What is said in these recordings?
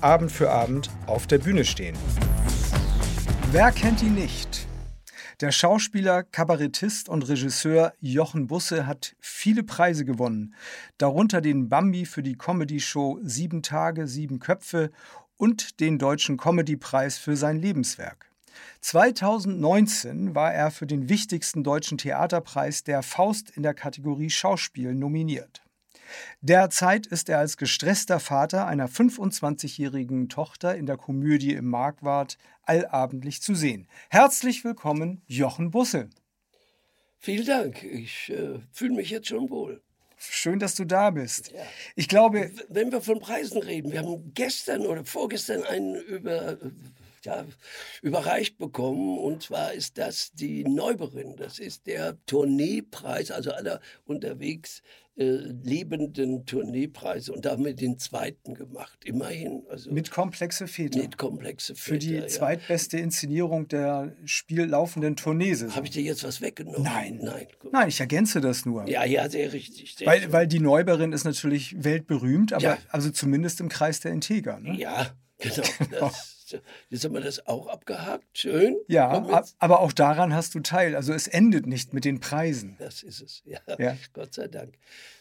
Abend für Abend auf der Bühne stehen. Wer kennt ihn nicht? Der Schauspieler, Kabarettist und Regisseur Jochen Busse hat viele Preise gewonnen, darunter den Bambi für die Comedy-Show Sieben Tage, Sieben Köpfe und den Deutschen Comedy-Preis für sein Lebenswerk. 2019 war er für den wichtigsten deutschen Theaterpreis der Faust in der Kategorie Schauspiel nominiert. Derzeit ist er als gestresster Vater einer 25-jährigen Tochter in der Komödie im Markwart allabendlich zu sehen. Herzlich willkommen, Jochen Busse. Vielen Dank. Ich äh, fühle mich jetzt schon wohl. Schön, dass du da bist. Ja. Ich glaube. Wenn wir von Preisen reden, wir haben gestern oder vorgestern einen über ja, überreicht bekommen. Und zwar ist das die Neuberin. Das ist der Tourneepreis, also aller unterwegs äh, lebenden Tourneepreise und damit den zweiten gemacht, immerhin. Also mit komplexe Väter. Mit komplexe Väter. Für die ja. zweitbeste Inszenierung der spiellaufenden Tournee. Habe ich dir jetzt was weggenommen? Nein. Nein, Nein ich ergänze das nur. Ja, ja, sehr richtig. Sehr weil, weil die Neuberin ist natürlich weltberühmt, aber ja. also zumindest im Kreis der Integer. Ne? Ja, genau. Das, Jetzt haben wir das auch abgehakt. Schön. Ja, aber auch daran hast du teil. Also es endet nicht mit den Preisen. Das ist es, ja. ja. Gott sei Dank.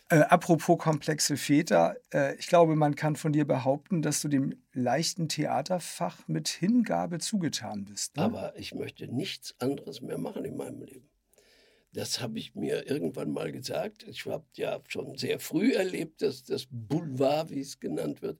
Äh, apropos komplexe Väter, äh, ich glaube, man kann von dir behaupten, dass du dem leichten Theaterfach mit Hingabe zugetan bist. Ne? Aber ich möchte nichts anderes mehr machen in meinem Leben. Das habe ich mir irgendwann mal gesagt. Ich habe ja schon sehr früh erlebt, dass das Boulevard, wie es genannt wird,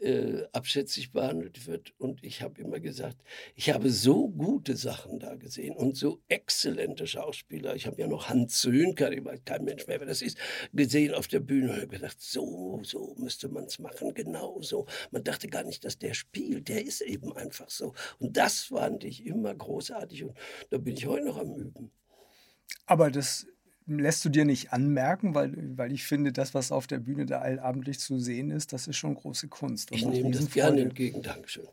äh, abschätzig behandelt wird. Und ich habe immer gesagt, ich habe so gute Sachen da gesehen und so exzellente Schauspieler. Ich habe ja noch Hans Söhnker, ich weiß kein Mensch mehr, wer das ist, gesehen auf der Bühne und habe gedacht, so, so müsste man es machen, genau so. Man dachte gar nicht, dass der spielt, der ist eben einfach so. Und das fand ich immer großartig und da bin ich heute noch am Üben. Aber das lässt du dir nicht anmerken, weil, weil ich finde, das, was auf der Bühne da allabendlich zu sehen ist, das ist schon große Kunst. ich nehme das gerne entgegen. Dankeschön.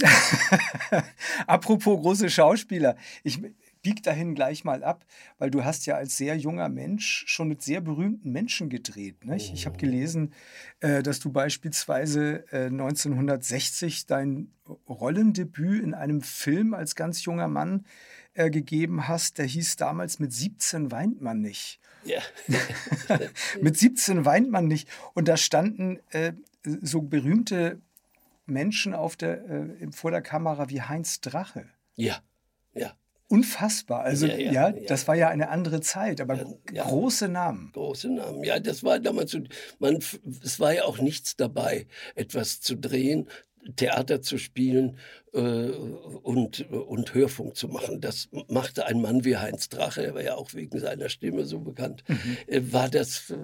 Apropos große Schauspieler, ich bieg dahin gleich mal ab, weil du hast ja als sehr junger Mensch schon mit sehr berühmten Menschen gedreht. Nicht? Ich habe oh. gelesen, äh, dass du beispielsweise 1960 äh, dein Rollendebüt in einem Film als ganz junger Mann äh, gegeben hast, der hieß damals mit 17 weint man nicht. Ja. mit 17 weint man nicht. Und da standen äh, so berühmte Menschen auf der, äh, vor der Kamera wie Heinz Drache. Ja, ja. Unfassbar. Also ja, ja, ja, das war ja eine andere Zeit, aber große Namen. Große Namen. Ja, das war damals so, man, es war ja auch nichts dabei, etwas zu drehen, Theater zu spielen äh, und, und Hörfunk zu machen. Das machte ein Mann wie Heinz Drache, er war ja auch wegen seiner Stimme so bekannt, mhm. äh, war das äh,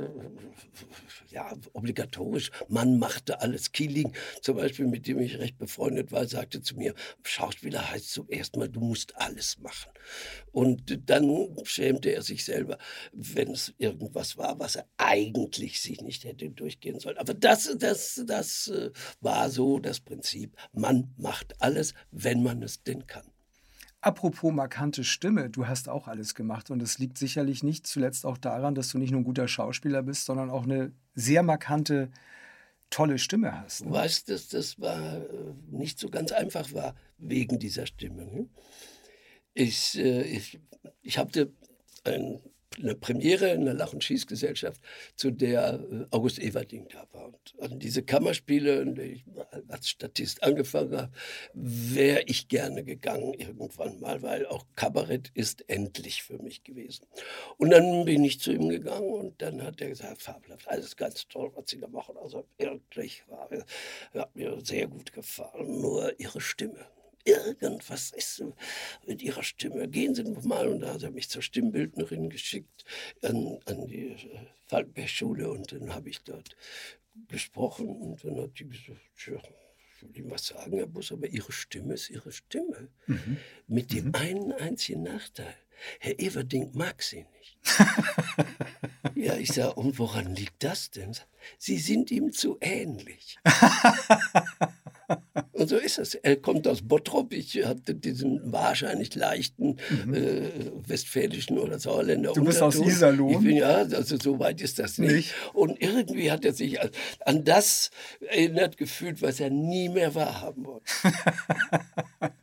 ja, obligatorisch. Man machte alles. Kieling zum Beispiel, mit dem ich recht befreundet war, sagte zu mir, Schauspieler heißt zum ersten Mal, du musst alles machen. Und dann schämte er sich selber, wenn es irgendwas war, was er eigentlich sich nicht hätte durchgehen sollen. Aber das, das, das äh, war so das Prinzip. Man macht alles, wenn man es denn kann. Apropos markante Stimme, du hast auch alles gemacht und es liegt sicherlich nicht zuletzt auch daran, dass du nicht nur ein guter Schauspieler bist, sondern auch eine sehr markante, tolle Stimme hast. Ne? Du weißt, dass das war, äh, nicht so ganz einfach war wegen dieser Stimme. Ne? Ich, äh, ich, ich hatte ein eine Premiere in der Lach- und Schießgesellschaft, zu der äh, August Everding da war. Und an diese Kammerspiele, in ich als Statist angefangen habe, wäre ich gerne gegangen irgendwann mal, weil auch Kabarett ist endlich für mich gewesen. Und dann bin ich zu ihm gegangen und dann hat er gesagt, fabelhaft, alles ganz toll, was Sie da machen. Also wirklich, war, hat mir sehr gut gefallen, nur Ihre Stimme irgendwas ist mit ihrer Stimme. Gehen Sie mal. Und da hat er mich zur Stimmbildnerin geschickt an, an die äh, Falkenberg-Schule und dann habe ich dort gesprochen und dann hat die gesagt, tja, ich will Ihnen was sagen, Herr Bus, aber Ihre Stimme ist Ihre Stimme. Mhm. Mit dem mhm. einen einzigen Nachteil. Herr Everding mag Sie nicht. ja, ich sage, und woran liegt das denn? Sie sind ihm zu ähnlich. Und so ist es. Er kommt aus Bottrop. Ich hatte diesen wahrscheinlich leichten mhm. äh, westfälischen oder Sauerländer Du bist Unterton. aus Iserlohn? Ich bin, ja, also so weit ist das nicht. nicht. Und irgendwie hat er sich an das erinnert gefühlt, was er nie mehr wahrhaben wollte.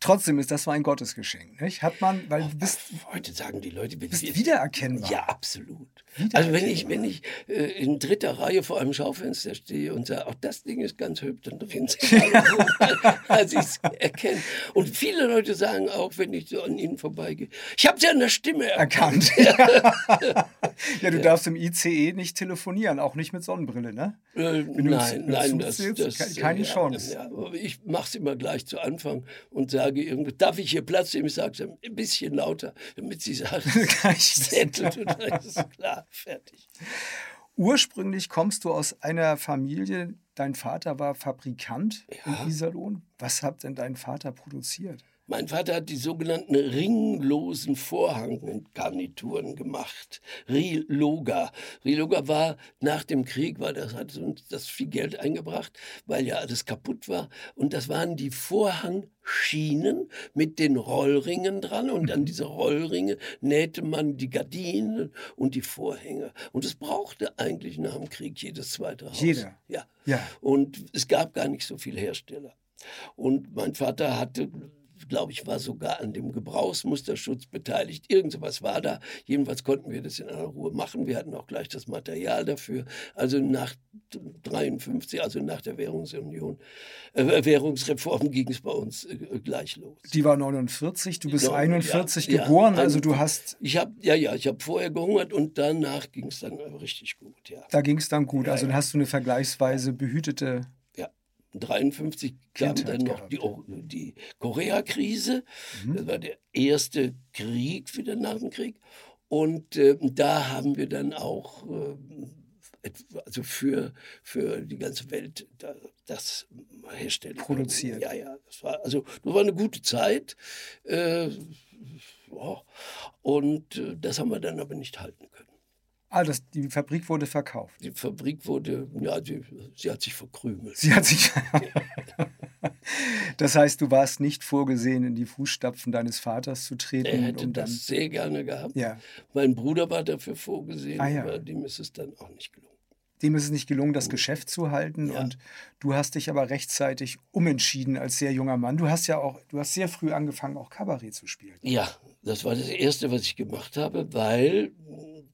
Trotzdem ist das so ein Gottesgeschenk. Nicht? Hat man, weil du bist. Heute sagen die Leute, bist wiedererkennbar. Ja, absolut. Also wenn ich, wenn ich äh, in dritter Reihe vor einem Schaufenster stehe und sage, auch das Ding ist ganz hübsch, dann drehen sich alle, als ich es erkenne. Und viele Leute sagen auch, wenn ich so an ihnen vorbeigehe, ich habe sie an der Stimme erkannt. erkannt. ja, du ja. darfst im ICE nicht telefonieren, auch nicht mit Sonnenbrille, ne? Äh, nein, nein, das, sitzt, das, keine ja, Chance. Ja, ich mache es immer gleich zu Anfang und sage, irgendwo, darf ich hier Platz nehmen? Ich sage es ein bisschen lauter, damit sie sagen, dann ist es klar, fertig. Ursprünglich kommst du aus einer Familie, dein Vater war Fabrikant ja. in Iserlohn. Was hat denn dein Vater produziert? Mein Vater hat die sogenannten ringlosen Vorhanggarnituren gemacht. Riloga. Riloga war nach dem Krieg, weil das hat uns das viel Geld eingebracht, weil ja alles kaputt war. Und das waren die Vorhangschienen mit den Rollringen dran. Und an diese Rollringe nähte man die Gardinen und die Vorhänge. Und es brauchte eigentlich nach dem Krieg jedes zweite Haus. Jeder? Ja. ja. Und es gab gar nicht so viele Hersteller. Und mein Vater hatte glaube ich, war sogar an dem Gebrauchsmusterschutz beteiligt. Irgend sowas war da. Jedenfalls konnten wir das in aller Ruhe machen. Wir hatten auch gleich das Material dafür. Also nach 53, also nach der Währungsunion, äh, Währungsreform ging es bei uns äh, gleich los. Die war 49, du bist no, 41 ja, geboren, ja, also du hast... Ich habe, ja, ja, ich habe vorher gehungert und danach ging es dann richtig gut, ja. Da ging es dann gut, also dann hast du eine vergleichsweise behütete 1953 kam dann noch die, die Koreakrise. Mhm. Das war der erste Krieg wieder nach dem Krieg. Und äh, da haben wir dann auch äh, also für, für die ganze Welt das herstellen. Produziert. Ja, ja. Das war, also, das war eine gute Zeit. Äh, ja. Und äh, das haben wir dann aber nicht halten können. Ah, das, die Fabrik wurde verkauft. Die Fabrik wurde, ja, die, sie hat sich verkrümelt. Sie hat sich. das heißt, du warst nicht vorgesehen, in die Fußstapfen deines Vaters zu treten. Er hätte das dann... sehr gerne gehabt. Ja. Mein Bruder war dafür vorgesehen, ah, ja. aber dem ist es dann auch nicht gelungen. Dem ist es nicht gelungen, das Geschäft zu halten. Ja. Und du hast dich aber rechtzeitig umentschieden als sehr junger Mann. Du hast ja auch, du hast sehr früh angefangen, auch Kabarett zu spielen. Ja, das war das Erste, was ich gemacht habe, weil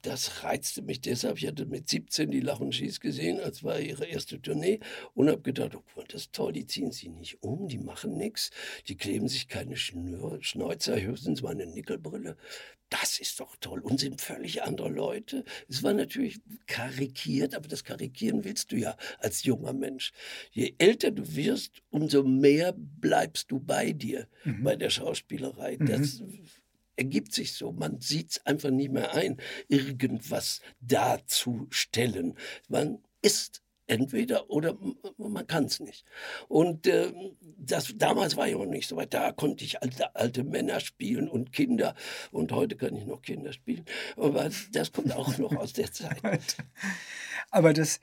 das reizte mich deshalb. Ich hatte mit 17 die Lach und Schieß gesehen, als war ihre erste Tournee und habe gedacht, oh, das ist toll, die ziehen sich nicht um, die machen nichts, die kleben sich keine Schnür, Schnäuzer, höchstens mal eine Nickelbrille. Das ist doch toll und sind völlig andere Leute. Es war natürlich karikiert, aber das Karikieren willst du ja als junger Mensch. Je älter du wirst, umso mehr bleibst du bei dir, mhm. bei der Schauspielerei. Mhm. Das ergibt sich so. Man sieht es einfach nicht mehr ein, irgendwas darzustellen. Man ist entweder oder man kann es nicht. Und äh, das, damals war ich noch nicht so weit. Da konnte ich alte, alte Männer spielen und Kinder. Und heute kann ich noch Kinder spielen. Aber das kommt auch noch aus der Zeit. Aber das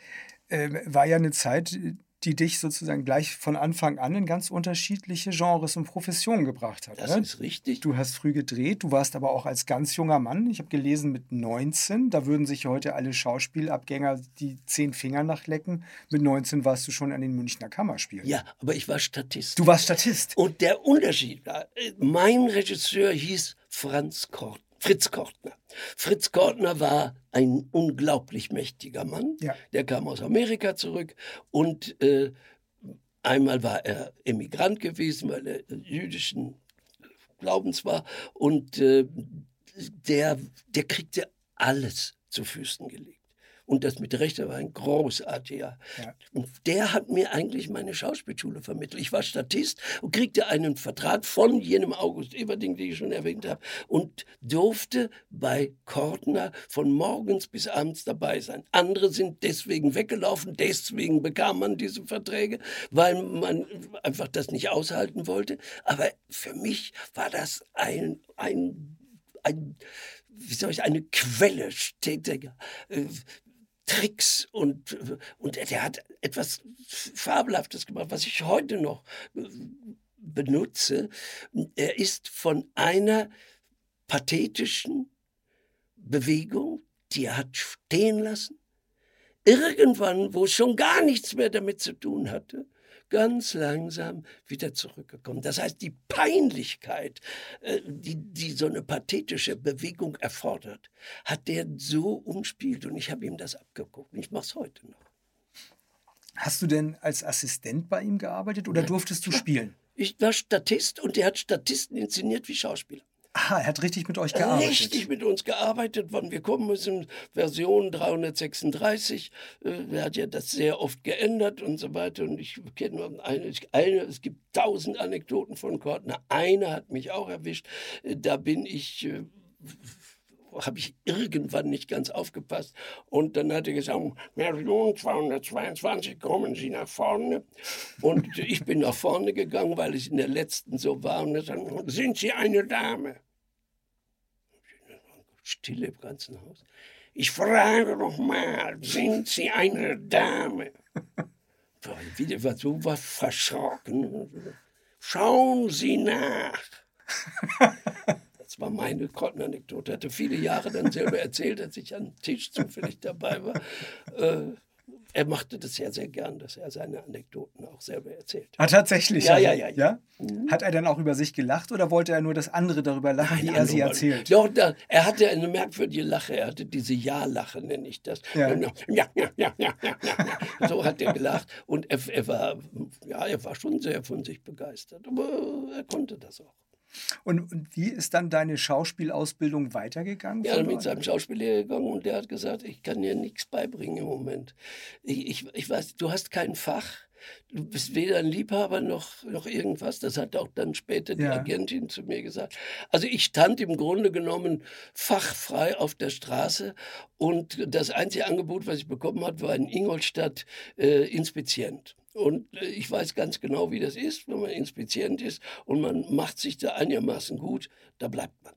äh, war ja eine Zeit, die dich sozusagen gleich von Anfang an in ganz unterschiedliche Genres und Professionen gebracht hat. Das ne? ist richtig. Du hast früh gedreht, du warst aber auch als ganz junger Mann, ich habe gelesen mit 19, da würden sich heute alle Schauspielabgänger die zehn Finger nachlecken. Mit 19 warst du schon an den Münchner Kammerspielen. Ja, aber ich war Statist. Du warst Statist. Und der Unterschied war, mein Regisseur hieß Franz Kort. Fritz Kortner. Fritz Kortner war ein unglaublich mächtiger Mann. Ja. Der kam aus Amerika zurück und äh, einmal war er Emigrant gewesen, weil er jüdischen Glaubens war und äh, der, der kriegte alles zu Füßen gelegt. Und das mit Recht, er war ein großartiger. Ja. Und der hat mir eigentlich meine Schauspielschule vermittelt. Ich war Statist und kriegte einen Vertrag von jenem August Everding, den ich schon erwähnt habe, und durfte bei Kortner von morgens bis abends dabei sein. Andere sind deswegen weggelaufen, deswegen bekam man diese Verträge, weil man einfach das nicht aushalten wollte. Aber für mich war das ein, ein, ein wie soll ich, eine Quelle stetiger äh, Tricks und, und der hat etwas Fabelhaftes gemacht, was ich heute noch benutze. Er ist von einer pathetischen Bewegung, die er hat stehen lassen, irgendwann, wo es schon gar nichts mehr damit zu tun hatte, ganz langsam wieder zurückgekommen. Das heißt, die Peinlichkeit, äh, die, die so eine pathetische Bewegung erfordert, hat der so umspielt und ich habe ihm das abgeguckt. Ich mache es heute noch. Hast du denn als Assistent bei ihm gearbeitet oder durftest du spielen? Ich war Statist und der hat Statisten inszeniert wie Schauspieler. Aha, er hat richtig mit euch gearbeitet. Richtig mit uns gearbeitet. Wann wir kommen müssen, Version 336. Äh, er hat ja das sehr oft geändert und so weiter. Und ich kenne eine, eine, es gibt tausend Anekdoten von Kortner. Eine hat mich auch erwischt. Äh, da bin ich äh, habe ich irgendwann nicht ganz aufgepasst. Und dann hat er gesagt, Version 222, kommen Sie nach vorne. Und ich bin nach vorne gegangen, weil es in der letzten so war. Und er sagt, sind Sie eine Dame? Stille im ganzen Haus. Ich frage noch mal, sind Sie eine Dame? Wieder war so was verschrocken. Schauen Sie nach. Das war meine Kottenanekdote. Hatte viele Jahre dann selber erzählt, als ich am Tisch zufällig dabei war. Äh, er machte das ja sehr gern, dass er seine Anekdoten auch selber erzählt. Ah, tatsächlich? Ja, ja, ja. ja. ja? Mhm. Hat er dann auch über sich gelacht oder wollte er nur, dass andere darüber lachen, Nein, wie er sie erzählt? Doch, da, er hatte eine merkwürdige Lache. Er hatte diese Ja-Lache, nenne ich das. Ja. Ja, ja, ja, ja, ja, ja. So hat er gelacht. Und er, er, war, ja, er war schon sehr von sich begeistert. Aber er konnte das auch. Und, und, wie ist dann deine Schauspielausbildung weitergegangen? Ja, mit seinem Schauspiellehrer gegangen und der hat gesagt, ich kann dir nichts beibringen im Moment. Ich, ich, ich weiß, du hast kein Fach. Du bist weder ein Liebhaber noch, noch irgendwas. Das hat auch dann später die ja. Agentin zu mir gesagt. Also ich stand im Grunde genommen fachfrei auf der Straße und das einzige Angebot, was ich bekommen habe, war in Ingolstadt äh, Inspizient. Und äh, ich weiß ganz genau, wie das ist, wenn man Inspizient ist und man macht sich da einigermaßen gut, da bleibt man.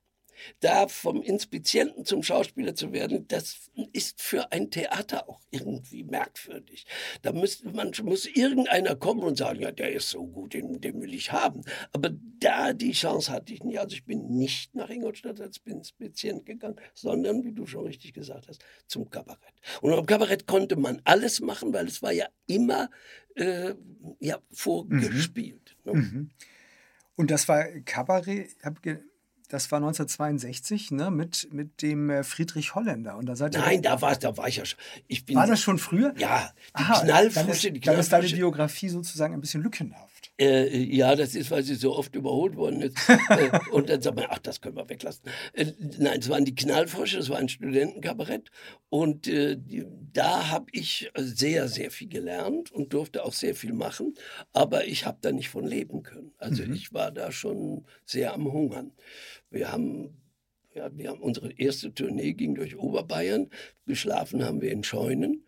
Da vom Inspizienten zum Schauspieler zu werden, das ist für ein Theater auch irgendwie merkwürdig. Da muss, man, muss irgendeiner kommen und sagen, ja, der ist so gut, den, den will ich haben. Aber da die Chance hatte ich nicht. Also ich bin nicht nach Ingolstadt als Inspizient gegangen, sondern, wie du schon richtig gesagt hast, zum Kabarett. Und am Kabarett konnte man alles machen, weil es war ja immer äh, ja, vorgespielt. Mhm. Ne? Mhm. Und das war Kabarett, das war 1962, ne, mit, mit dem äh, Friedrich Holländer. Und da seid Nein, da war, da war ich ja schon. Ich bin, war das schon früher? Ja, die Aha, Knallfusche. Dann ist, die dann ist deine Biografie sozusagen ein bisschen lückenhaft. Äh, ja, das ist, weil sie so oft überholt worden ist. äh, und dann sagt man, ach, das können wir weglassen. Äh, nein, es waren die Knallfrösche, das war ein Studentenkabarett. Und äh, die, da habe ich sehr, sehr viel gelernt und durfte auch sehr viel machen. Aber ich habe da nicht von leben können. Also mhm. ich war da schon sehr am Hungern. Wir haben, ja, wir haben unsere erste Tournee ging durch Oberbayern. Geschlafen haben wir in Scheunen.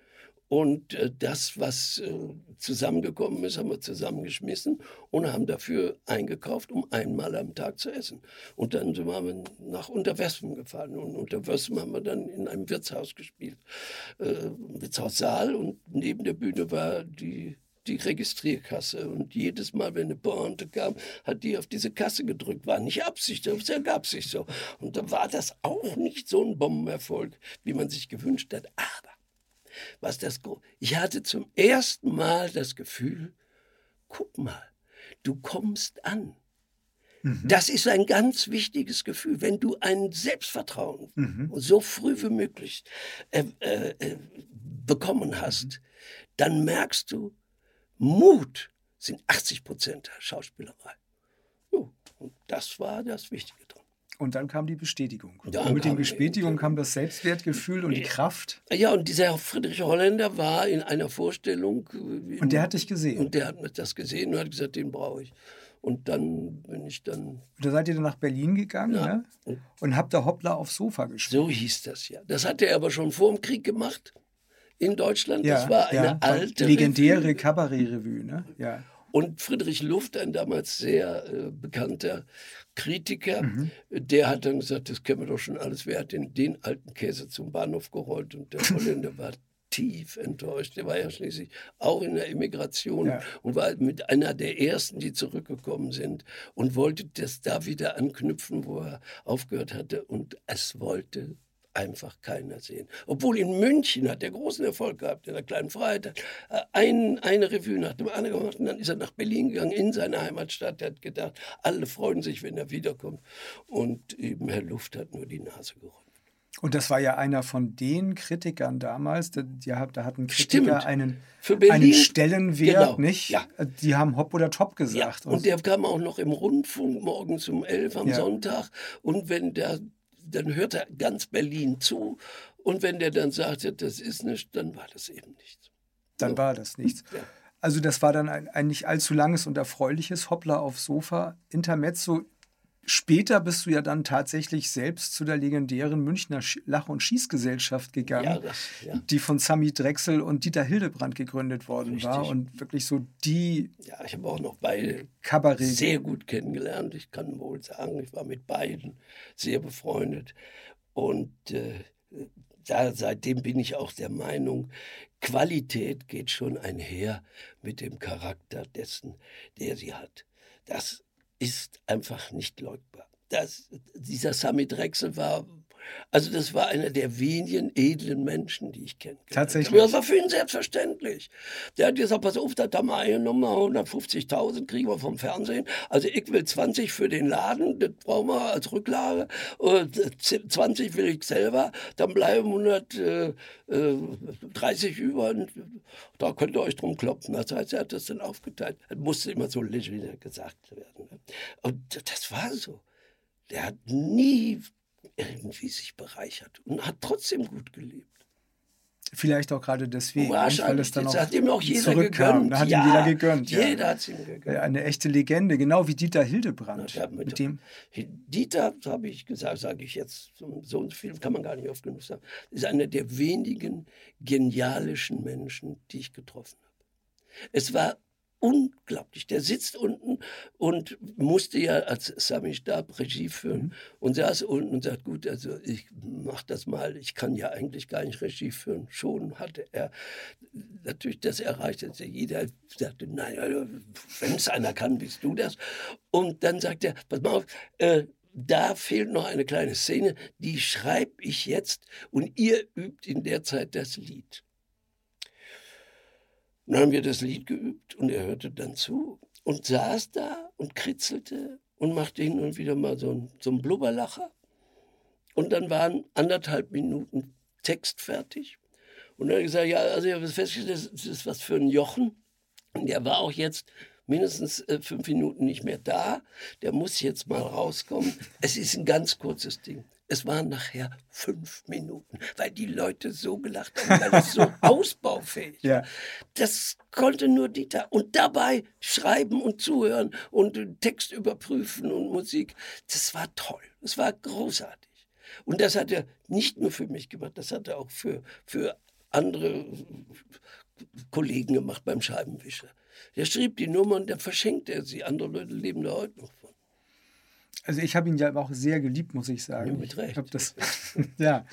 Und äh, das, was äh, zusammengekommen ist, haben wir zusammengeschmissen und haben dafür eingekauft, um einmal am Tag zu essen. Und dann sind wir nach Unterwespen gefahren. Und Unterwespen haben wir dann in einem Wirtshaus gespielt. Äh, Wirtshaussaal und neben der Bühne war die die Registrierkasse. Und jedes Mal, wenn eine Pointe kam, hat die auf diese Kasse gedrückt. War nicht Absicht, aber es ergab sich so. Und da war das auch nicht so ein Bombenerfolg, wie man sich gewünscht hat. Aber was das, ich hatte zum ersten Mal das Gefühl, guck mal, du kommst an. Mhm. Das ist ein ganz wichtiges Gefühl. Wenn du ein Selbstvertrauen mhm. so früh wie möglich äh, äh, äh bekommen hast, mhm. dann merkst du, Mut sind 80 Prozent der Schauspielerei. und das war das Wichtige. Und dann kam die Bestätigung. Ja, und mit der Bestätigung kam das Selbstwertgefühl und die Kraft. Ja, und dieser Friedrich Holländer war in einer Vorstellung. Und der hat dich gesehen. Und der hat mir das gesehen und hat gesagt, den brauche ich. Und dann bin ich dann, Und da seid ihr dann nach Berlin gegangen Ja. ne? und habt da Hoppla aufs Sofa gespielt. so hieß das ja. Das hat er aber schon vor dem Krieg gemacht in Deutschland. Ja, das war eine ja, alte legendäre Revue. Kabarett-Revue. Ne? Ja. Und Friedrich Luft, ein damals sehr äh, bekannter Kritiker, Mhm. der hat dann gesagt, das kennen wir doch schon alles. Wer hat denn den alten Käse zum Bahnhof gerollt? Und der Holländer war tief enttäuscht. Der war ja schließlich auch in der Immigration Ja. und war mit einer der ersten, die zurückgekommen sind und wollte das da wieder anknüpfen, wo er aufgehört hatte. Und es wollte einfach keiner sehen. Obwohl in München hat er großen Erfolg gehabt, in der kleinen Freiheit, hat äh, ein, eine Revue nach dem anderen gemacht und dann ist er nach Berlin gegangen, in seine Heimatstadt. Er hat gedacht, alle freuen sich, wenn er wiederkommt. Und eben Herr Luft hat nur die Nase gerümpft. Und das war ja einer von den Kritikern damals. Da, die, da hatten Kritiker Stimmt. einen, Für Berlin. einen Stellenwert, Genau. nicht? Ja. Die haben Hopp oder Top Ja, gesagt. und der kam auch noch im Rundfunk morgens um elf am Ja. Sonntag. Und wenn der, dann hörte ganz Berlin zu. Und wenn der dann sagte, das ist nichts, dann war das eben nichts. dann war das nichts. Ja. Also das war dann ein, ein nicht allzu langes und erfreuliches Hoppla auf Sofa. Intermezzo. Später bist du ja dann tatsächlich selbst zu der legendären Münchner Lach- und Schießgesellschaft gegangen. Ja, das, ja. die von Sami Drechsel und Dieter Hildebrand gegründet worden Richtig. war und wirklich so die ja, ich habe auch noch beide Kabarett. sehr gut kennengelernt. Ich kann wohl sagen, ich war mit beiden sehr befreundet. Und äh, da, seitdem bin ich auch der Meinung, Qualität geht schon einher mit dem Charakter dessen, der sie hat. Das ist einfach nicht leugbar. Das, dieser Sami Drechsel war, also das war einer der wenigen edlen Menschen, die ich kenne. Tatsächlich. Das war für ihn selbstverständlich. Der hat gesagt, pass auf, das haben wir eine Nummer, 150.000 kriegen wir vom Fernsehen. Also ich will 20 für den Laden, das brauchen wir als Rücklage. Und 20 will ich selber, dann bleiben 130 über. Und da könnt ihr euch drum klopfen. Das heißt, er hat das dann aufgeteilt. Das musste immer so leger gesagt werden. ne? Und das war so. Der hat nie irgendwie sich bereichert und hat trotzdem gut gelebt. Vielleicht auch gerade deswegen, weil Wahrscheinlich. dann Das hat ihm auch jeder gegönnt. Da hat ja, ihm jeder gegönnt. Ja. Jeder hat ihm gegönnt. Eine echte Legende, genau wie Dieter Hildebrand. Ja, mit- mit dem, Dieter, habe ich gesagt, sage ich jetzt, so so viel kann man gar nicht oft genug sagen, ist einer der wenigen genialischen Menschen, die ich getroffen habe. Es war unglaublich. Der sitzt unten und musste ja als Sami Stab Regie führen Mhm. und saß unten und sagt, gut, also ich mach das mal, ich kann ja eigentlich gar nicht Regie führen. Schon hatte er natürlich das erreicht, dass jeder sagte, nein, also, wenn es einer kann, bist du das. Und dann sagt er, pass mal auf, äh, da fehlt noch eine kleine Szene, die schreibe ich jetzt und ihr übt in der Zeit das Lied. Dann haben wir das Lied geübt und er hörte dann zu und saß da und kritzelte und machte hin und wieder mal so einen, so einen Blubberlacher. Und dann waren anderthalb Minuten Text fertig. Und dann hat er gesagt, ja, also ich habe festgestellt, das ist was für ein Jochen. Und der war auch jetzt mindestens äh, fünf Minuten nicht mehr da. Der muss jetzt mal rauskommen. Es ist ein ganz kurzes Ding. Es waren nachher fünf Minuten, weil die Leute so gelacht haben, weil es so ausbaufähig ja, Das konnte nur Dieter. Und dabei schreiben und zuhören und Text überprüfen und Musik. Das war toll. Das war großartig. Und das hat er nicht nur für mich gemacht, das hat er auch für, für andere Kollegen gemacht beim Scheibenwischer. Der schrieb die Nummer und dann verschenkte er sie. Andere Leute leben da heute noch von. also ich habe ihn ja auch sehr geliebt, muss ich sagen. Ja, mit Recht. Ich das, ja,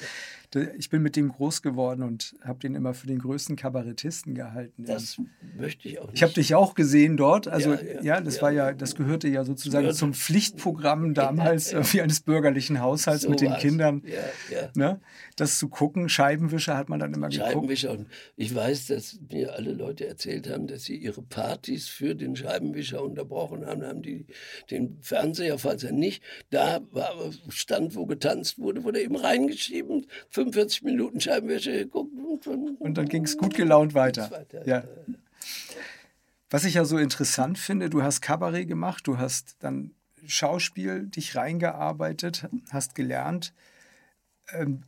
ich bin mit dem groß geworden und habe den immer für den größten Kabarettisten gehalten. Das möchte ich auch nicht. Ich habe dich auch gesehen dort. Also Ja, ja, ja, das war ja, das gehörte ja sozusagen zum Pflichtprogramm damals wie eines bürgerlichen Haushalts So mit den war's. Kindern. Ne? Das zu gucken, Scheibenwischer hat man dann immer geguckt. Scheibenwischer. Und ich weiß, dass mir alle Leute erzählt haben, dass sie ihre Partys für den Scheibenwischer unterbrochen haben. Haben die den Fernseher, falls er nicht da war, stand, wo getanzt wurde, wurde eben reingeschrieben. 45 Minuten Scheibenwischer geguckt. Und dann, Und dann ging's gut gelaunt weiter. weiter. Ja. Was ich ja so interessant finde, du hast Kabarett gemacht, du hast dann Schauspiel dich reingearbeitet, hast gelernt. Ähm,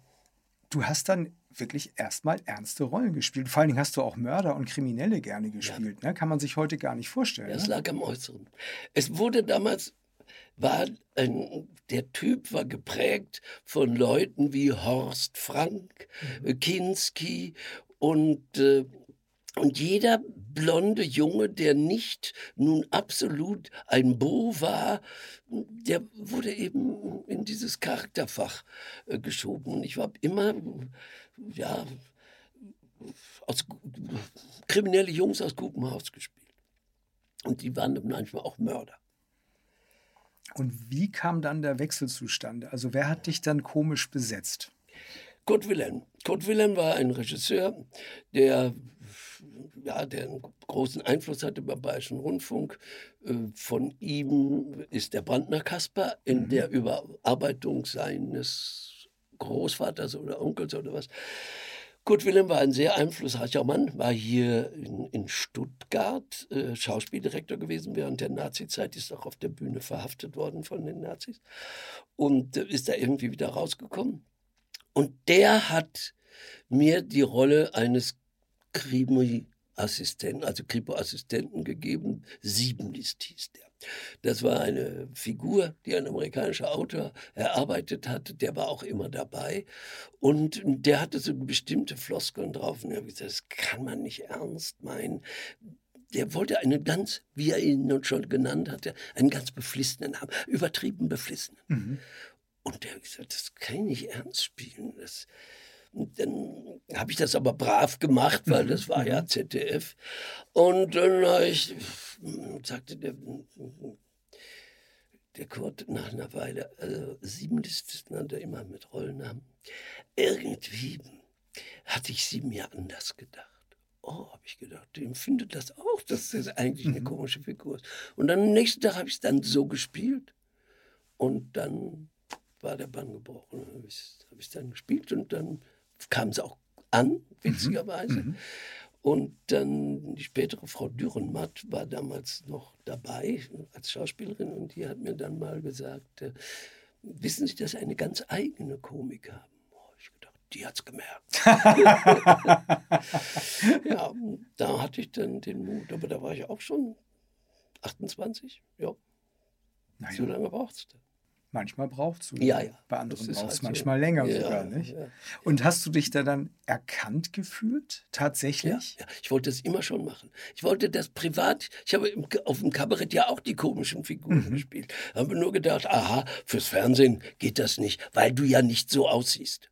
du hast dann wirklich erstmal ernste Rollen gespielt. Vor allen Dingen hast du auch Mörder und Kriminelle gerne gespielt. Ja. Ne? Kann man sich heute gar nicht vorstellen. Ja, es ne? lag am Äußeren. Es wurde damals, war ein, der Typ war geprägt von Leuten wie Horst Frank, mhm. Kinski und äh, und jeder blonde Junge, der nicht nun absolut ein Bo war, der wurde eben in dieses Charakterfach äh, geschoben. Und ich habe immer, ja, aus, kriminelle Jungs aus gutem Haus gespielt. Und die waren manchmal auch Mörder. Und wie kam dann der Wechsel zustande? Also wer hat dich dann komisch besetzt? Kurt Wilhelm. Kurt Wilhelm war ein Regisseur, der ja, der einen großen Einfluss hatte beim Bayerischen Rundfunk. Äh, von ihm ist der Brandner Kasper in mhm. der Überarbeitung seines Großvaters oder Onkels oder was. Kurt Wilhelm war ein sehr einflussreicher Mann, war hier in, in Stuttgart äh, Schauspieldirektor gewesen während der Nazizeit, ist auch auf der Bühne verhaftet worden von den Nazis und äh, ist da irgendwie wieder rausgekommen. Und der hat mir die Rolle eines Krimi-Assistenten, also Kripo-Assistenten gegeben. Siebenlist hieß der. Das war eine Figur, die ein amerikanischer Autor erarbeitet hatte. Der war auch immer dabei. Und der hatte so bestimmte Floskeln drauf. Und er hat gesagt, das kann man nicht ernst meinen der wollte einen ganz, wie er ihn nun schon genannt hatte, einen ganz beflissenen haben, übertrieben beflissenen. Mhm. Und der hat gesagt, das kann ich nicht ernst spielen. Das, dann habe ich das aber brav gemacht, weil das war ja mhm. ZDF. Und dann habe ich, sagte der, der Kurt nach einer Weile, also Siebenlist nannte er immer mit Rollnamen. Irgendwie hatte ich sie mir anders gedacht. Oh, habe ich gedacht, der empfindet das auch, dass das eigentlich eine mhm. komische Figur ist. Und dann am nächsten Tag habe ich es dann so gespielt. Und dann war der Bann gebrochen. Dann habe ich es dann gespielt und dann kam es auch an, witzigerweise. Mhm. Und dann die spätere Frau Dürrenmatt war damals noch dabei als Schauspielerin und die hat mir dann mal gesagt, äh, wissen Sie, dass Sie eine ganz eigene Komik haben? Oh, ich gedacht, die hat es gemerkt. ja, da hatte ich dann den Mut, aber da war ich auch schon 28, ja. Naja. So lange braucht es dann. Manchmal brauchst du. Ja, ja. Bei anderen brauchst halt manchmal so. länger ja, sogar, nicht? Ja. Und hast du dich da dann erkannt gefühlt, tatsächlich? Ja, ich wollte das immer schon machen. Ich wollte das privat, ich habe im, auf dem Kabarett ja auch die komischen Figuren mhm. gespielt. Habe nur gedacht, aha, fürs Fernsehen geht das nicht, weil du ja nicht so aussiehst.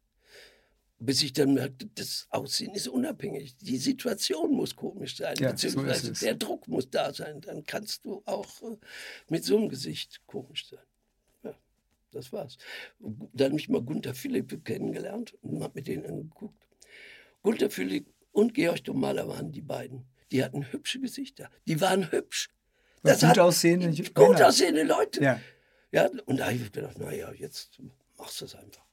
Bis ich dann merkte, das Aussehen ist unabhängig. Die Situation muss komisch sein, beziehungsweise so der Druck muss da sein. Dann kannst du auch äh, mit so einem Gesicht komisch sein. Das war's. Dann habe ich mal Gunther Philipp kennengelernt und habe mit denen angeguckt. Gunther Philipp und Georg Domala waren die beiden. Die hatten hübsche Gesichter. Die waren hübsch. Das gut aussehende, gut aussehende Leute. Ja. ja. Und da habe ich gedacht, naja, jetzt machst du es einfach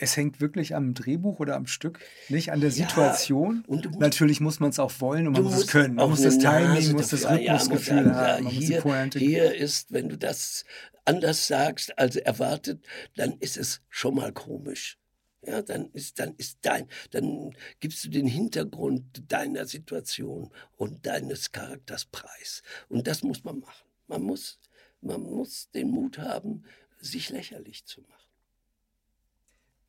es hängt wirklich am Drehbuch oder am Stück, nicht an der Situation. Ja, musst, Natürlich muss man es auch wollen und man muss es können. Man muss das Timing, muss das Rhythmusgefühl ja, haben. Hier, hier ist, wenn du das anders sagst als erwartet, dann ist es schon mal komisch. Ja, dann ist, dann ist dein, dann gibst du den Hintergrund deiner Situation und deines Charakters preis. Und das muss man machen. Man muss, man muss den Mut haben, sich lächerlich zu machen.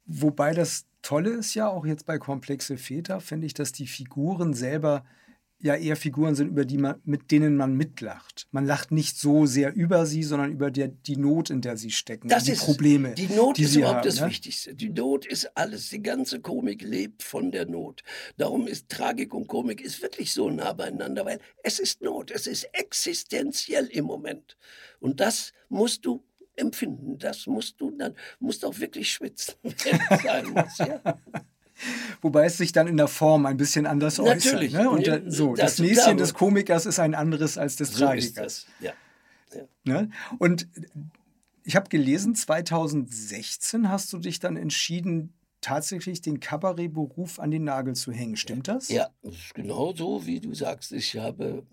Wobei das Tolle ist ja auch jetzt bei Komplexe Väter, finde ich, dass die Figuren selber ja eher Figuren sind, über die man, mit denen man mitlacht. Man lacht nicht so sehr über sie, sondern über der, die Not, in der sie stecken. Das die ist, Probleme. Die Not die ist überhaupt haben, das ne? Wichtigste. Die Not ist alles. Die ganze Komik lebt von der Not. Darum ist Tragik und Komik ist wirklich so nah beieinander, weil es ist Not. Es ist existenziell im Moment. Und das musst du empfinden. Das musst du dann, musst auch wirklich schwitzen, sein muss, ja. Wobei es sich dann in der Form ein bisschen anders Natürlich. äußert. Ne? Und ja, so, das, das Näschen des Komikers ist ein anderes als des so Tragikers. Ja. ja. Ne? Und ich habe gelesen, 2016 hast du dich dann entschieden, tatsächlich den Kabarettberuf an den Nagel zu hängen. Stimmt das? Ja, genau so, wie du sagst. Ich habe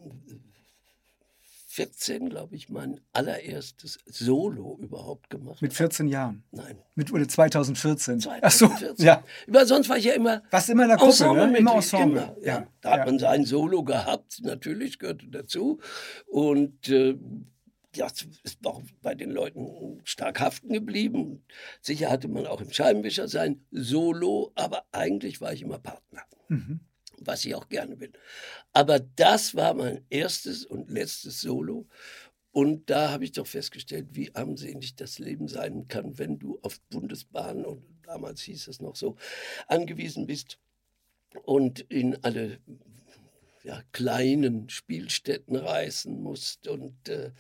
14, glaube ich, mein allererstes Solo überhaupt gemacht. Mit 14 Jahren? Nein. Mit oder 2014? 2014. Ach so, ja. Über sonst war ich ja immer. Was immer in der Gruppe, Ensemble ne? Immer Ensemble. Immer, ja. Da hat man sein Solo gehabt, natürlich gehörte dazu. Und äh, das ist auch bei den Leuten stark haften geblieben. Sicher hatte man auch im Scheibenwischer sein Solo, aber eigentlich war ich immer Partner. Mhm. Was ich auch gerne bin. Aber das war mein erstes und letztes Solo. Und da habe ich doch festgestellt, wie armselig das Leben sein kann, wenn du auf Bundesbahn, und damals hieß es noch so, angewiesen bist und in alle ja, kleinen Spielstätten reisen musst. Und äh,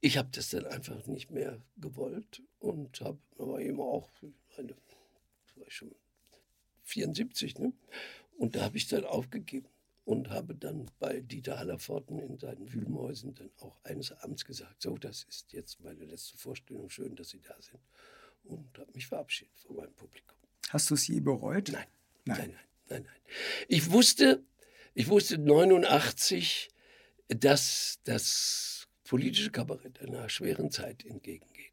ich habe das dann einfach nicht mehr gewollt und habe aber eben auch, eine, war ich schon 74, ne? Und da habe ich dann aufgegeben und habe dann bei Dieter Hallerforten in seinen Wühlmäusen dann auch eines Abends gesagt, so, das ist jetzt meine letzte Vorstellung, schön, dass Sie da sind. Und habe mich verabschiedet von meinem Publikum. Hast du es je bereut? Nein, nein, nein, nein, nein. Ich wusste, ich wusste 89, dass das politische Kabarett einer schweren Zeit entgegengeht.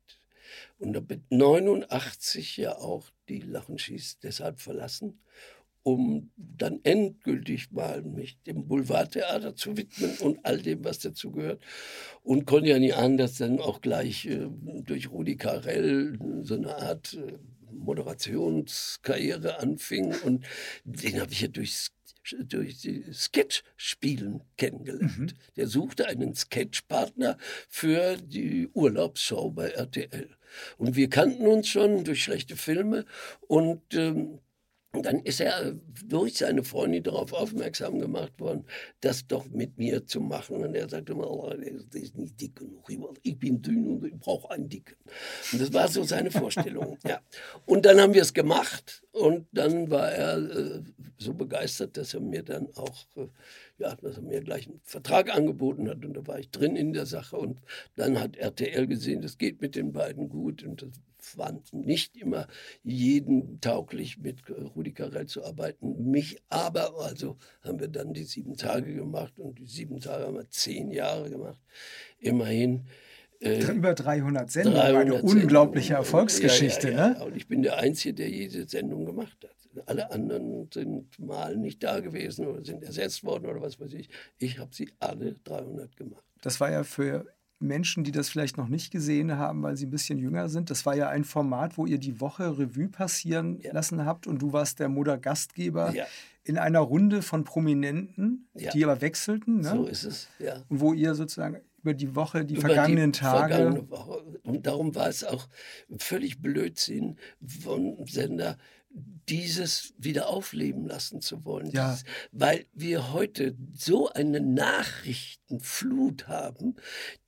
Und habe 89 ja auch die Lachenschieß deshalb verlassen, um dann endgültig mal mich dem Boulevardtheater zu widmen und all dem, was dazu gehört. Und konnte ja nicht anders, dann auch gleich äh, durch Rudi Carell so eine Art äh, Moderationskarriere anfing. Und den habe ich ja durchs durch Sketch-Spielen kennengelernt. Mhm. Der suchte einen Sketchpartner für die Urlaubsshow bei RTL. Und wir kannten uns schon durch schlechte Filme und ähm, und dann ist er durch seine Freundin darauf aufmerksam gemacht worden, das doch mit mir zu machen. Und er sagte immer, oh, der ist nicht dick genug. Ich bin dünn und ich brauche einen dicken. Und das war so seine Vorstellung. ja. Und dann haben wir es gemacht. Und dann war er äh, so begeistert, dass er mir dann auch, äh, ja, dass er mir gleich einen Vertrag angeboten hat. Und da war ich drin in der Sache. Und dann hat RTL gesehen, das geht mit den beiden gut. Und das fand nicht immer jeden tauglich mit Rudi Carell zu arbeiten. Mich aber, also haben wir dann die sieben Tage gemacht und die sieben Tage haben wir zehn Jahre gemacht. Immerhin. Äh, Über 300 Sendungen, 300 eine unglaubliche Sendungen. Erfolgsgeschichte. Ja, ja, ja, ne? Und ich bin der Einzige, der jede Sendung gemacht hat. Alle anderen sind mal nicht da gewesen oder sind ersetzt worden oder was weiß ich. Ich habe sie alle 300 gemacht. Das war ja für Menschen, die das vielleicht noch nicht gesehen haben, weil sie ein bisschen jünger sind. Das war ja ein Format, wo ihr die Woche Revue passieren ja. lassen habt und du warst der Mutter-Gastgeber ja. in einer Runde von Prominenten, ja. die aber wechselten. Ne? So ist es, ja. Und wo ihr sozusagen über die Woche, die über vergangenen die Tage. Vergangene Woche. Und darum war es auch völlig Blödsinn von Sender, dieses wieder aufleben lassen zu wollen. Ja. Dieses, weil wir heute so eine Nachrichtenflut haben,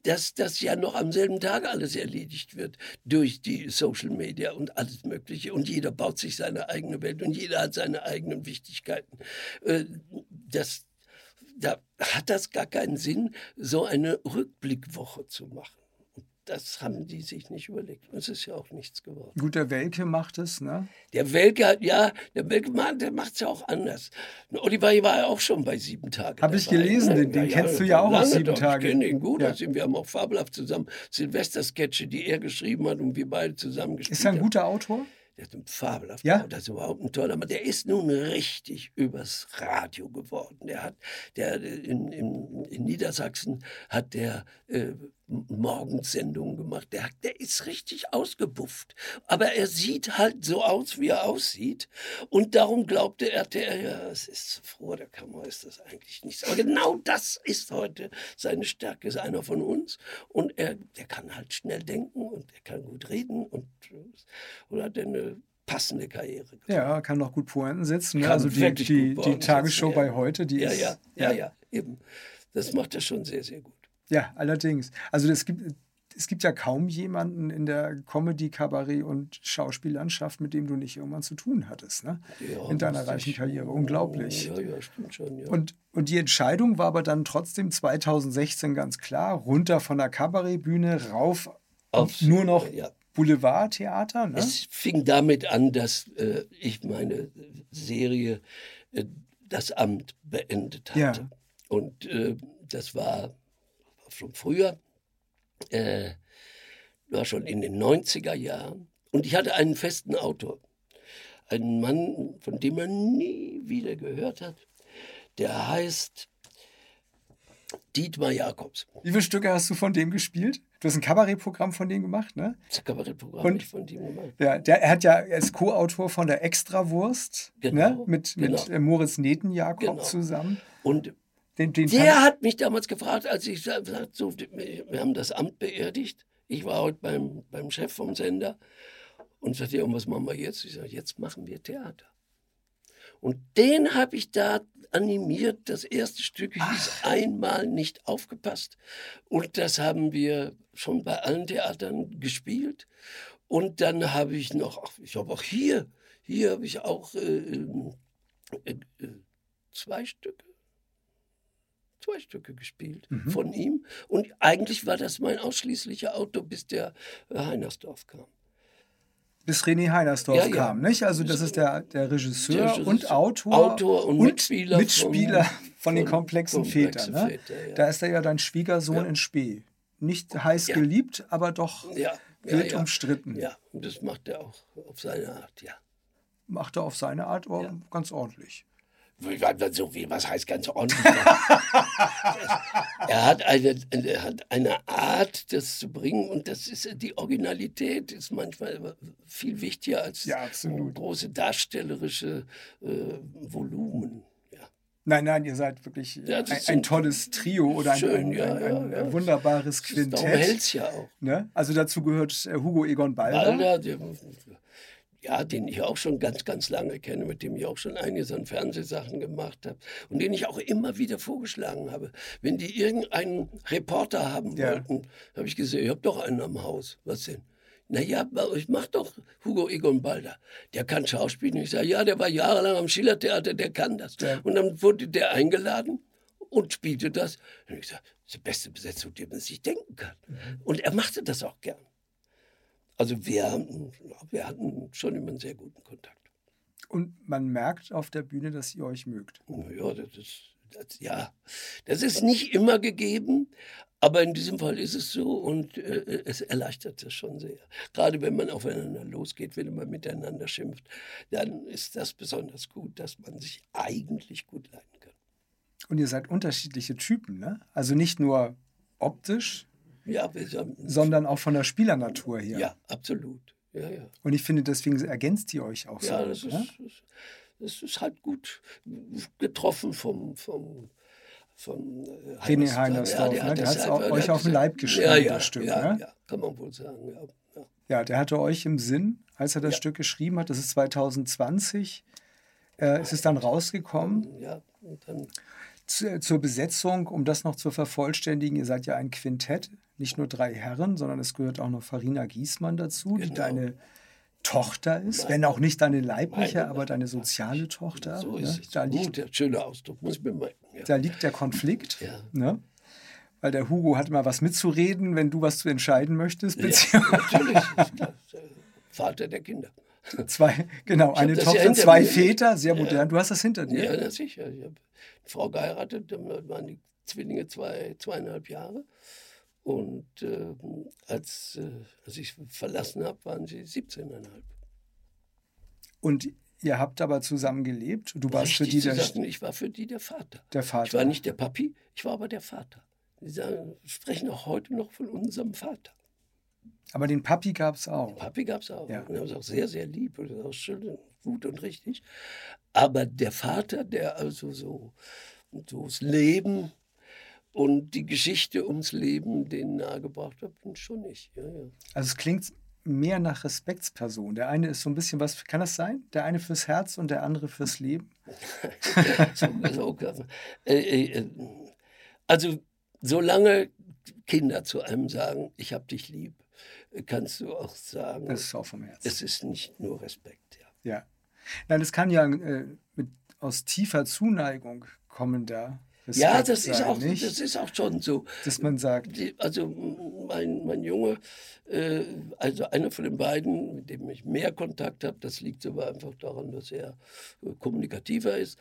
dass das ja noch am selben Tag alles erledigt wird durch die Social Media und alles Mögliche. Und jeder baut sich seine eigene Welt und jeder hat seine eigenen Wichtigkeiten. Äh, das, da hat das gar keinen Sinn, so eine Rückblickwoche zu machen das haben die sich nicht überlegt. Und es ist ja auch nichts geworden. Gut, der Welke macht es, ne? Der Welke hat, ja, der Welke der macht es ja auch anders. Oliver war ja auch schon bei Sieben Tagen. Habe ich gelesen, den, den ja, kennst du ja auch aus Sieben Tagen. Ich kenne ihn gut. Ja. Also wir haben auch fabelhaft zusammen Silvester-Sketche, die er geschrieben hat und wir beide zusammen gespielt Ist er ein guter Autor? Der ist ein fabelhafter ja? Das ist überhaupt ein toller Mann. Der ist nun richtig übers Radio geworden. Der hat, der in, in, in Niedersachsen hat der äh, Morgensendungen gemacht. Der, der ist richtig ausgebufft. Aber er sieht halt so aus, wie er aussieht. Und darum glaubte RTL, ja, es ist vor der Kamera ist das eigentlich nichts. Aber genau das ist heute seine Stärke, ist einer von uns. Und er, der kann halt schnell denken und er kann gut reden und, und hat eine passende Karriere. Gemacht. Ja, kann auch gut Pointen setzen. Ne? Also die, die, die Tagesshow setzen, bei heute, die ja, ist. Ja, ja, ja, ja, eben. Das macht er schon sehr, sehr gut. Ja, allerdings. Also es gibt, es gibt ja kaum jemanden in der Comedy, Kabarett und Schauspiellandschaft, mit dem du nicht irgendwann zu tun hattest, ne? Ja, in deiner reichen Karriere. Unglaublich. Ja, ja, stimmt schon, ja. Und, und die Entscheidung war aber dann trotzdem 2016 ganz klar, runter von der Kabarettbühne, rauf auf nur noch ja. Boulevardtheater. Ne? Es fing damit an, dass äh, ich meine Serie äh, Das Amt beendet hatte. Ja. Und äh, das war schon früher, äh, war schon in den 90er Jahren. Und ich hatte einen festen Autor, einen Mann, von dem man nie wieder gehört hat. Der heißt Dietmar Jakobs. Wie viele Stücke hast du von dem gespielt? Du hast ein Kabarettprogramm von dem gemacht, ne? Das Kabarettprogramm Und, von dem gemacht. Ja, der, er hat ja ist Co-Autor von der Extrawurst, ne? genau, ne? Mit, genau. mit äh, Moritz Netenjakob genau. zusammen. Und den, den der hat mich damals gefragt, als ich sagte, so, wir haben das Amt beerdigt. Ich war heute beim, beim Chef vom Sender und sagte, ja, und was machen wir jetzt? Ich sage, jetzt machen wir Theater. Und den habe ich da animiert. Das erste Stück hieß Ach. einmal nicht aufgepasst. Und das haben wir schon bei allen Theatern gespielt. Und dann habe ich noch, ich habe auch hier, hier habe ich auch äh, äh, äh, zwei Stücke zwei Stücke gespielt mhm. von ihm. Und eigentlich war das mein ausschließlicher Auto, bis der Heinersdorf kam bis René Heinersdorf ja, kam, ja. nicht? Also das ist der, der, Regisseur, der Regisseur und Autor, Autor und, und Mitspieler, Mitspieler von, von, den komplexen Vätern. Ne? Väter, ja. Da ist er ja dein Schwiegersohn in Spee. Nicht heiß geliebt, aber doch wild umstritten. Ja, und das macht er auch auf seine Art, ja. Macht er auf seine Art aber ganz ordentlich. So wie, was heißt ganz ordentlich? er, hat eine, er hat eine Art, das zu bringen und das ist die Originalität ist manchmal viel wichtiger als ja, große darstellerische äh, Volumen. Nein, nein, ihr seid wirklich ja, ein, ein, tolles Trio oder schön, ein, ja, ein, ein wunderbares Quintett. Das ja auch. Ne? Also dazu gehört äh, Hugo Egon Balder. Balder der, ja, den ich auch schon ganz, ganz lange kenne, mit dem ich auch schon einige an Fernsehsachen gemacht habe und den ich auch immer wieder vorgeschlagen habe. Wenn die irgendeinen Reporter haben ja. wollten, habe ich gesehen, ich habe doch einen am Haus. Was denn? Naja, ich mach doch Hugo Egon Balder. Der kann Schauspielen. Ich sage, ja, der war jahrelang am Schillertheater, der kann das. Ja. Und dann wurde der eingeladen und spielte das. Und ich sage, das ist die beste Besetzung, die man sich denken kann. Mhm. Und er machte das auch gern. Also wir, wir hatten schon immer einen sehr guten Kontakt. Und man merkt auf der Bühne, dass ihr euch mögt. Ja, das ist, das, ja, das ist nicht immer gegeben, aber in diesem Fall ist es so und äh, es erleichtert es schon sehr. Gerade wenn man aufeinander losgeht, wenn man miteinander schimpft, dann ist das besonders gut, dass man sich eigentlich gut leiden kann. Und ihr seid unterschiedliche Typen, ne? Also nicht nur optisch, ja, sondern auch von der Spielernatur her. Ja, absolut. Ja, ja. Und ich finde, deswegen ergänzt ihr euch auch ja, so. Das ne? ist, das ist halt gut getroffen vom, vom von äh, René Heinersdorf. Ja, der, ne? der hat es euch auf den Leib geschrieben, ja, ja, das Stück. Ja, ne? ja, kann man wohl sagen. Ja, ja. der hatte euch im Sinn, als er das Stück geschrieben hat. Das ist 2020. Äh, es ist dann rausgekommen. Ja, und dann zur Besetzung, um das noch zu vervollständigen, ihr seid ja ein Quintett, nicht nur drei Herren, sondern es gehört auch noch Farina Giesmann dazu, genau. die deine Tochter ist, wenn auch nicht deine leibliche, Meine, aber deine soziale Tochter. So ist ne? es. Da liegt, Gut, schöner Ausdruck, muss ich bemerken. Ja. Da liegt der Konflikt. Ja. Ne? Weil der Hugo hat immer was mitzureden, wenn du was zu entscheiden möchtest. Ja, natürlich. Vater der Kinder. Zwei, genau, eine Tochter, ja zwei Väter, sehr modern. Du hast das hinter dir. Ja, sicher. Ich habe Frau geheiratet, dann waren die Zwillinge zwei, zweieinhalb Jahre. Und äh, als, äh, als ich verlassen habe, waren sie 17,5. Und ihr habt aber zusammen gelebt? Du warst für die der sagen, Ich war für die der Vater. Der Vater. Ich war nicht der Papi, ich war aber der Vater. Sie sagen, sprechen auch heute noch von unserem Vater. Aber den Papi gab es auch. Den Papi gab es auch. Ja. Und er war auch sehr, sehr lieb und auch schön, gut und richtig. Aber der Vater, der also so, so das Leben und die Geschichte ums Leben denen nahegebracht hat, bin schon ich. Ja, ja. Also es klingt mehr nach Respektsperson. Der eine ist so ein bisschen was, kann das sein? Der eine fürs Herz und der andere fürs Leben? so, so, äh, äh, also solange Kinder zu einem sagen, ich habe dich lieb, kannst du auch sagen. Das ist auch vom Herzen. Es ist nicht nur Respekt, ja. Ja. Nein, es kann ja äh, mit, aus tiefer Zuneigung kommen da. Respekt ja, das sein, ist, auch, nicht? das ist auch schon so. Dass man sagt. Die, also mein, mein Junge, äh, also einer von den beiden, mit dem ich mehr Kontakt habe, das liegt aber einfach daran, dass er äh, kommunikativer ist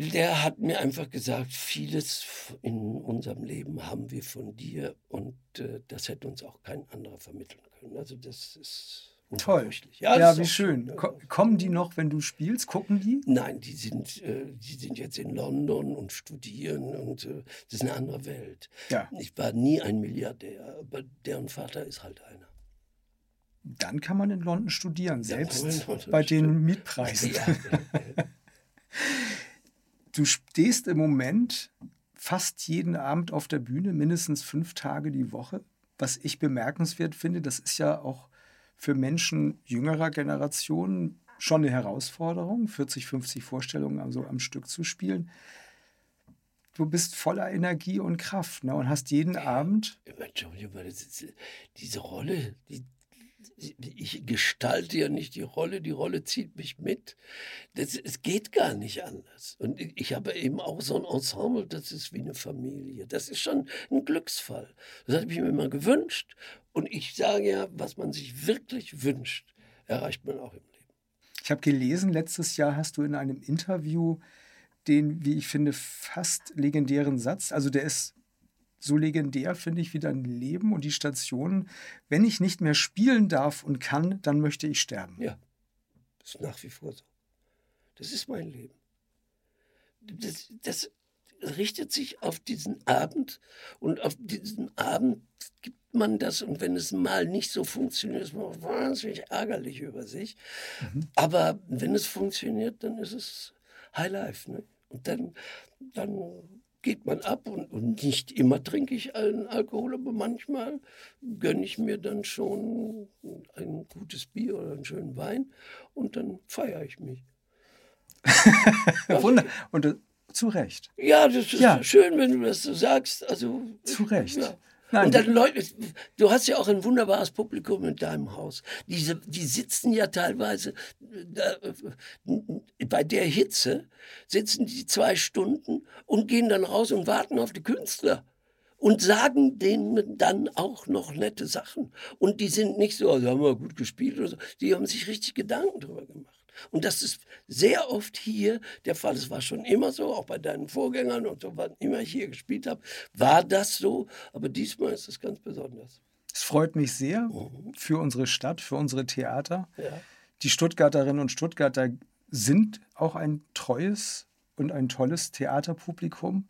Der hat mir einfach gesagt, vieles in unserem Leben haben wir von dir und äh, das hätte uns auch kein anderer vermitteln können. Also das ist Toll. Ja, ja wie schön. schön. Kommen die noch, wenn du spielst? Gucken die? Nein, die sind, äh, die sind jetzt in London und studieren und äh, das ist eine andere Welt. Ja. Ich war nie ein Milliardär, aber deren Vater ist halt einer. Dann kann man in London studieren, selbst bei den Mietpreisen. Ja. du stehst im Moment fast jeden Abend auf der Bühne, mindestens fünf Tage die Woche. Was ich bemerkenswert finde, das ist ja auch für Menschen jüngerer Generationen schon eine Herausforderung, 40, 50 Vorstellungen also am Stück zu spielen. Du bist voller Energie und Kraft ne? und hast jeden Abend. Diese Rolle, die, ich gestalte ja nicht die Rolle, die Rolle zieht mich mit. Das, es geht gar nicht anders. Und ich habe eben auch so ein Ensemble, das ist wie eine Familie. Das ist schon ein Glücksfall. Das habe ich mir immer gewünscht. Und ich sage ja, was man sich wirklich wünscht, erreicht man auch im Leben. Ich habe gelesen, letztes Jahr hast du in einem Interview den, wie ich finde, fast legendären Satz, also der ist so legendär, finde ich, wie dein Leben und die Stationen. Wenn ich nicht mehr spielen darf und kann, dann möchte ich sterben. Ja, das ist nach wie vor so. Das ist mein Leben. Das, das richtet sich auf diesen Abend und auf diesen Abend gibt man das und wenn es mal nicht so funktioniert, ist man wahnsinnig ärgerlich über sich. Mhm. Aber wenn es funktioniert, dann ist es High Life. Ne? Und dann, dann geht man ab und, und nicht immer trinke ich einen Alkohol, aber manchmal gönne ich mir dann schon ein gutes Bier oder einen schönen Wein und dann feiere ich mich. Wunder. Und äh, zu Recht. Ja, das ist ja. schön, wenn du das so sagst. Also, zu Recht. Ja. Nein, und dann Leute, du hast ja auch ein wunderbares Publikum in deinem Haus. Diese, die sitzen ja teilweise da, bei der Hitze, sitzen die zwei Stunden und gehen dann raus und warten auf die Künstler und sagen denen dann auch noch nette Sachen. Und die sind nicht so, also haben wir gut gespielt oder so. Die haben sich richtig Gedanken darüber gemacht. Und das ist sehr oft hier der Fall. Es war schon immer so, auch bei deinen Vorgängern und so, wann immer ich hier gespielt habe, war das so. Aber diesmal ist es ganz besonders. Es freut mich sehr mhm. für unsere Stadt, für unsere Theater. Ja. Die Stuttgarterinnen und Stuttgarter sind auch ein treues und ein tolles Theaterpublikum.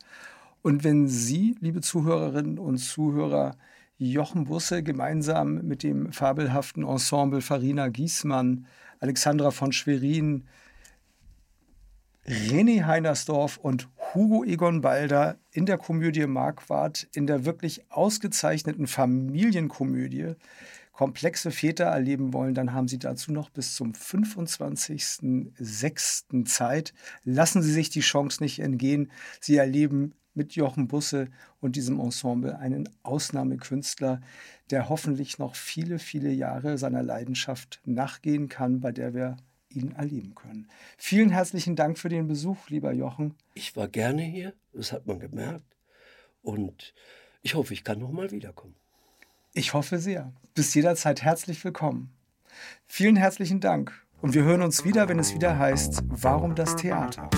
Und wenn Sie, liebe Zuhörerinnen und Zuhörer, Jochen Busse gemeinsam mit dem fabelhaften Ensemble Farina Giesmann Alexandra von Schwerin, René Heinersdorf und Hugo Egon Balder in der Komödie Marquardt, in der wirklich ausgezeichneten Familienkomödie komplexe Väter erleben wollen, dann haben Sie dazu noch bis zum 25.06. Zeit. Lassen Sie sich die Chance nicht entgehen. Sie erleben mit Jochen Busse und diesem Ensemble einen Ausnahmekünstler, der hoffentlich noch viele, viele Jahre seiner Leidenschaft nachgehen kann, bei der wir ihn erleben können. Vielen herzlichen Dank für den Besuch, lieber Jochen. Ich war gerne hier, das hat man gemerkt. Und ich hoffe, ich kann noch mal wiederkommen. Ich hoffe sehr. Bis jederzeit herzlich willkommen. Vielen herzlichen Dank. Und wir hören uns wieder, wenn es wieder heißt, warum das Theater?